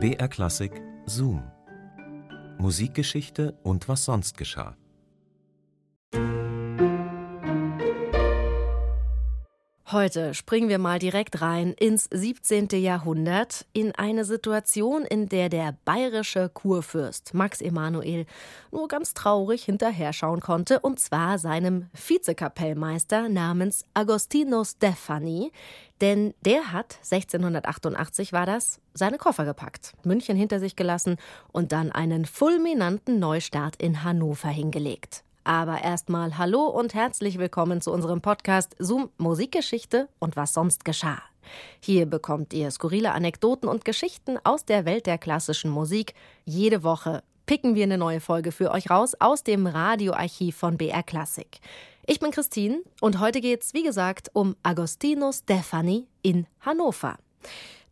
BR Klassik Zoom. Musikgeschichte und was sonst geschah. Heute springen wir mal direkt rein ins 17. Jahrhundert, in eine Situation, in der der bayerische Kurfürst Max Emanuel nur ganz traurig hinterher schauen konnte, und zwar seinem Vizekapellmeister namens Agostino Stefani, denn der hat 1688 war das seine Koffer gepackt, München hinter sich gelassen und dann einen fulminanten Neustart in Hannover hingelegt. Aber erstmal hallo und herzlich willkommen zu unserem Podcast Zoom Musikgeschichte und was sonst geschah. Hier bekommt ihr skurrile Anekdoten und Geschichten aus der Welt der klassischen Musik. Jede Woche picken wir eine neue Folge für euch raus aus dem Radioarchiv von BR Classic. Ich bin Christine und heute geht's, wie gesagt, um Agostino Stefani in Hannover.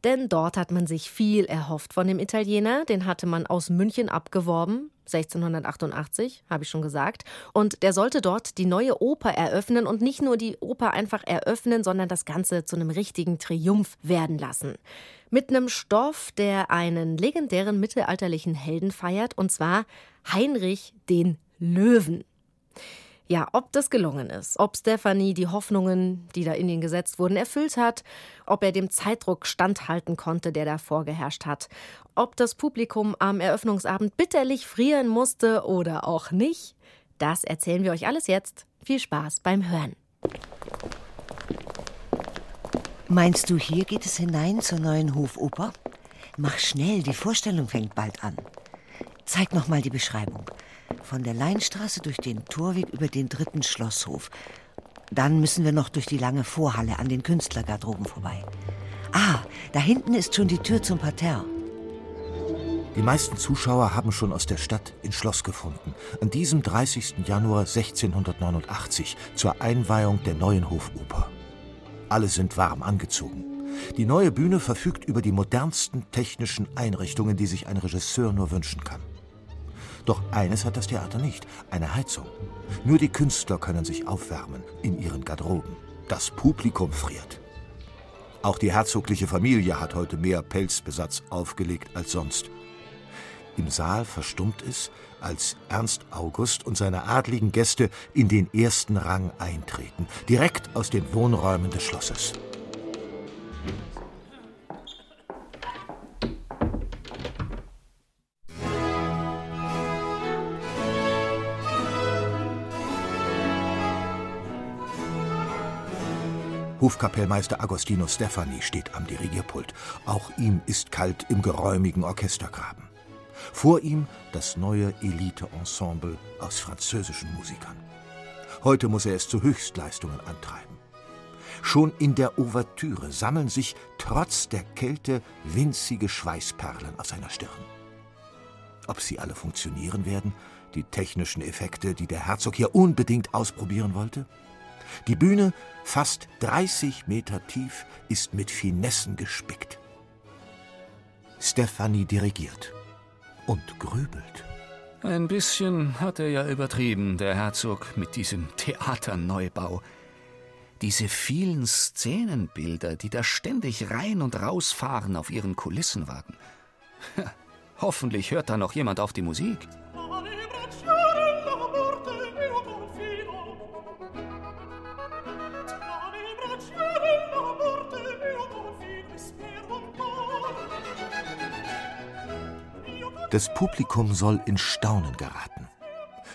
Denn dort hat man sich viel erhofft von dem Italiener. Den hatte man aus München abgeworben. 1688, habe ich schon gesagt. Und der sollte dort die neue Oper eröffnen und nicht nur die Oper einfach eröffnen, sondern das Ganze zu einem richtigen Triumph werden lassen. Mit einem Stoff, der einen legendären mittelalterlichen Helden feiert, und zwar Heinrich den Löwen. Ja, ob das gelungen ist, ob Stefanie die Hoffnungen, die da in ihn gesetzt wurden, erfüllt hat, ob er dem Zeitdruck standhalten konnte, der da vorgeherrscht hat, ob das Publikum am Eröffnungsabend bitterlich frieren musste oder auch nicht, das erzählen wir euch alles jetzt. Viel Spaß beim Hören. Meinst du, hier geht es hinein zur neuen Hofoper? Mach schnell, die Vorstellung fängt bald an. Zeig noch mal die Beschreibung. Von der Leinstraße durch den Torweg über den dritten Schlosshof. Dann müssen wir noch durch die lange Vorhalle an den Künstlergarderoben vorbei. Ah, da hinten ist schon die Tür zum Parterre. Die meisten Zuschauer haben schon aus der Stadt ins Schloss gefunden. An diesem 30. Januar 1689 zur Einweihung der neuen Hofoper. Alle sind warm angezogen. Die neue Bühne verfügt über die modernsten technischen Einrichtungen, die sich ein Regisseur nur wünschen kann. Doch eines hat das Theater nicht, eine Heizung. Nur die Künstler können sich aufwärmen in ihren Garderoben. Das Publikum friert. Auch die herzogliche Familie hat heute mehr Pelzbesatz aufgelegt als sonst. Im Saal verstummt es, als Ernst August und seine adligen Gäste in den ersten Rang eintreten, direkt aus den Wohnräumen des Schlosses. Hofkapellmeister Agostino Stefani steht am Dirigierpult. Auch ihm ist kalt im geräumigen Orchestergraben. Vor ihm das neue Elite-Ensemble aus französischen Musikern. Heute muss er es zu Höchstleistungen antreiben. Schon in der Ouvertüre sammeln sich trotz der Kälte winzige Schweißperlen auf seiner Stirn. Ob sie alle funktionieren werden, die technischen Effekte, die der Herzog hier unbedingt ausprobieren wollte? Die Bühne, fast 30 Meter tief, ist mit Finessen gespickt. Stefanie dirigiert und grübelt. Ein bisschen hat er ja übertrieben, der Herzog, mit diesem Theaterneubau. Diese vielen Szenenbilder, die da ständig rein und rausfahren auf ihren Kulissenwagen. Hoffentlich hört da noch jemand auf die Musik. Das Publikum soll in Staunen geraten.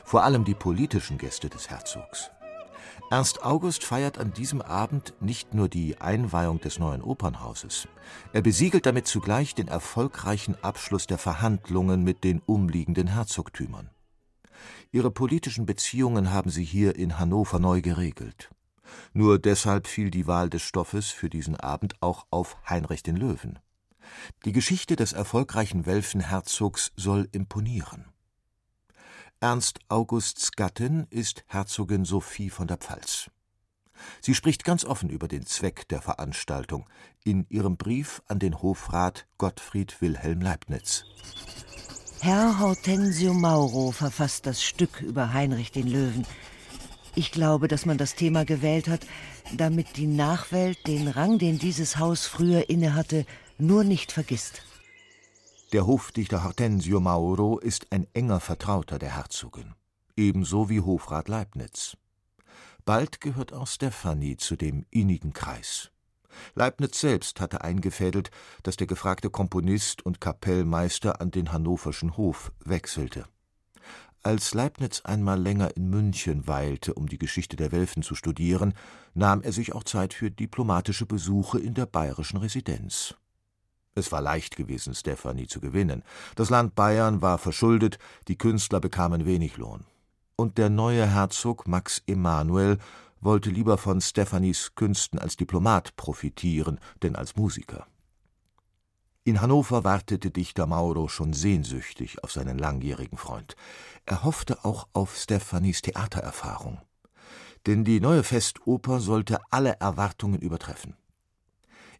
Vor allem die politischen Gäste des Herzogs. Ernst August feiert an diesem Abend nicht nur die Einweihung des neuen Opernhauses, er besiegelt damit zugleich den erfolgreichen Abschluss der Verhandlungen mit den umliegenden Herzogtümern. Ihre politischen Beziehungen haben sie hier in Hannover neu geregelt. Nur deshalb fiel die Wahl des Stoffes für diesen Abend auch auf Heinrich den Löwen. Die Geschichte des erfolgreichen Welfenherzogs soll imponieren. Ernst Augusts Gattin ist Herzogin Sophie von der Pfalz. Sie spricht ganz offen über den Zweck der Veranstaltung in ihrem Brief an den Hofrat Gottfried Wilhelm Leibniz. Herr Hortensio Mauro verfasst das Stück über Heinrich den Löwen. Ich glaube, dass man das Thema gewählt hat, damit die Nachwelt den Rang, den dieses Haus früher innehatte, nur nicht vergisst. Der Hofdichter Hortensio Mauro ist ein enger Vertrauter der Herzogin, ebenso wie Hofrat Leibniz. Bald gehört auch Stefanie zu dem innigen Kreis. Leibniz selbst hatte eingefädelt, dass der gefragte Komponist und Kapellmeister an den hannoverschen Hof wechselte. Als Leibniz einmal länger in München weilte, um die Geschichte der Welfen zu studieren, nahm er sich auch Zeit für diplomatische Besuche in der bayerischen Residenz. Es war leicht gewesen, Stefanie zu gewinnen. Das Land Bayern war verschuldet, die Künstler bekamen wenig Lohn. Und der neue Herzog Max Emanuel wollte lieber von Stephanies Künsten als Diplomat profitieren, denn als Musiker. In Hannover wartete Dichter Mauro schon sehnsüchtig auf seinen langjährigen Freund. Er hoffte auch auf Stephanies Theatererfahrung. Denn die neue Festoper sollte alle Erwartungen übertreffen.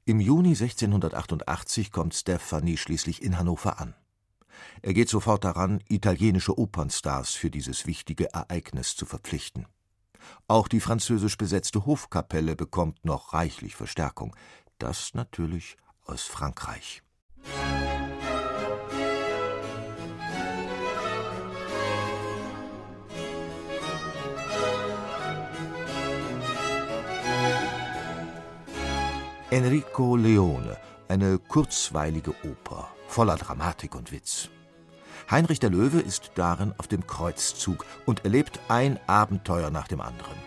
Im Juni 1688 kommt Stephanie schließlich in Hannover an. Er geht sofort daran, italienische Opernstars für dieses wichtige Ereignis zu verpflichten. Auch die französisch besetzte Hofkapelle bekommt noch reichlich Verstärkung. Das natürlich aus Frankreich. Enrico Leone, eine kurzweilige Oper, voller Dramatik und Witz. Heinrich der Löwe ist darin auf dem Kreuzzug und erlebt ein Abenteuer nach dem anderen.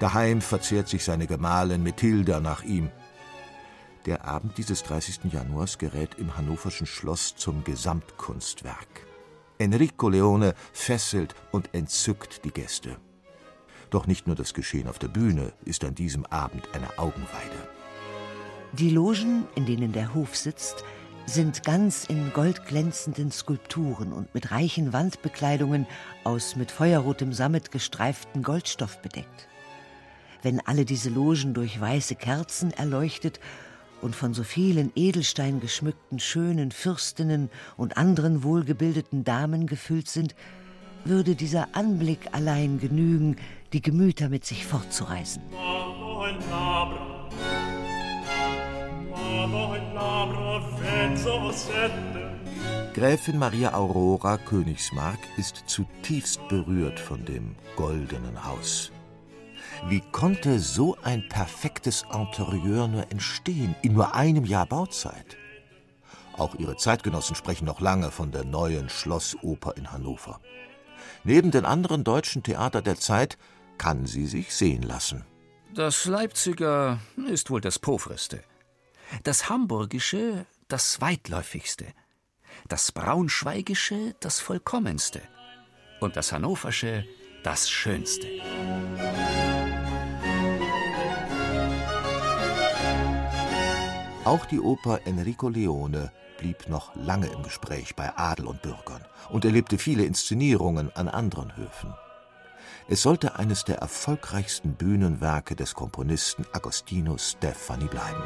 Daheim verzehrt sich seine Gemahlin Methilda nach ihm. Der Abend dieses 30. Januars gerät im hannoverschen Schloss zum Gesamtkunstwerk. Enrico Leone fesselt und entzückt die Gäste. Doch nicht nur das Geschehen auf der Bühne ist an diesem Abend eine Augenweide. Die Logen, in denen der Hof sitzt, sind ganz in goldglänzenden Skulpturen und mit reichen Wandbekleidungen aus mit feuerrotem Sammet gestreiften Goldstoff bedeckt. Wenn alle diese Logen durch weiße Kerzen erleuchtet und von so vielen Edelstein geschmückten schönen Fürstinnen und anderen wohlgebildeten Damen gefüllt sind, würde dieser Anblick allein genügen, die Gemüter mit sich fortzureißen. Gräfin Maria Aurora Königsmark ist zutiefst berührt von dem goldenen Haus. Wie konnte so ein perfektes Interieur nur entstehen, in nur einem Jahr Bauzeit? Auch ihre Zeitgenossen sprechen noch lange von der neuen Schlossoper in Hannover. Neben den anderen deutschen Theatern der Zeit kann sie sich sehen lassen. Das Leipziger ist wohl das pauvreste. Das Hamburgische das weitläufigste. Das Braunschweigische das vollkommenste. Und das Hannoversche das schönste. Auch die Oper Enrico Leone blieb noch lange im Gespräch bei Adel und Bürgern und erlebte viele Inszenierungen an anderen Höfen. Es sollte eines der erfolgreichsten Bühnenwerke des Komponisten Agostino Stefani bleiben.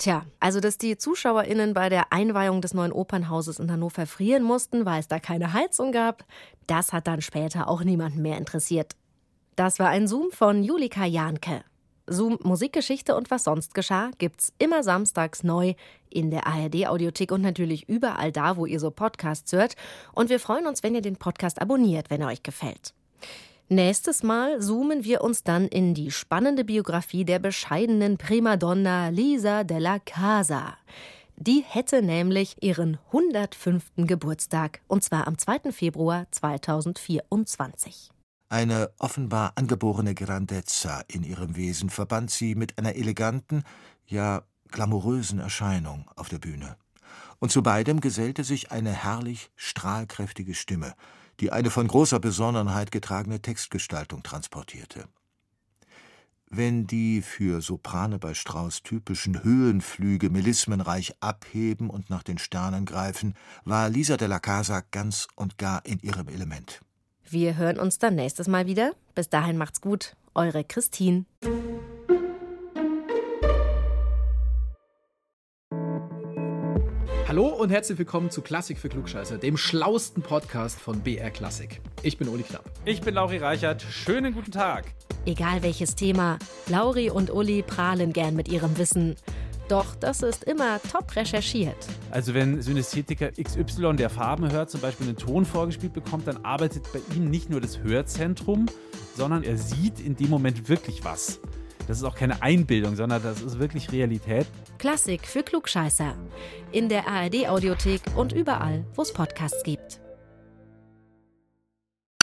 Tja, also dass die ZuschauerInnen bei der Einweihung des neuen Opernhauses in Hannover frieren mussten, weil es da keine Heizung gab, das hat dann später auch niemanden mehr interessiert. Das war ein Zoom von Julika Jahnke. Zoom Musikgeschichte und was sonst geschah gibt's immer samstags neu in der ARD Audiothek und natürlich überall da, wo ihr so Podcasts hört. Und wir freuen uns, wenn ihr den Podcast abonniert, wenn er euch gefällt. Nächstes Mal zoomen wir uns dann in die spannende Biografie der bescheidenen Primadonna Lisa della Casa. Die hätte nämlich ihren 105. Geburtstag, und zwar am 2. Februar 2024. Eine offenbar angeborene Grandezza in ihrem Wesen verband sie mit einer eleganten, ja glamourösen Erscheinung auf der Bühne. Und zu beidem gesellte sich eine herrlich strahlkräftige Stimme – die eine von großer Besonnenheit getragene Textgestaltung transportierte. Wenn die für Soprane bei Strauß typischen Höhenflüge melismenreich abheben und nach den Sternen greifen, war Lisa de la Casa ganz und gar in ihrem Element. Wir hören uns dann nächstes Mal wieder. Bis dahin macht's gut. Eure Christine. Hallo und herzlich willkommen zu Klassik für Klugscheißer, dem schlausten Podcast von BR Klassik. Ich bin Uli Knapp. Ich bin Lauri Reichert. Schönen guten Tag. Egal welches Thema, Lauri und Uli prahlen gern mit ihrem Wissen. Doch das ist immer top recherchiert. Also wenn Synästhetiker XY, der Farben hört, zum Beispiel einen Ton vorgespielt bekommt, dann arbeitet bei ihm nicht nur das Hörzentrum, sondern er sieht in dem Moment wirklich was. Das ist auch keine Einbildung, sondern das ist wirklich Realität. Klassik für Klugscheißer. In der ARD-Audiothek und überall, wo es Podcasts gibt.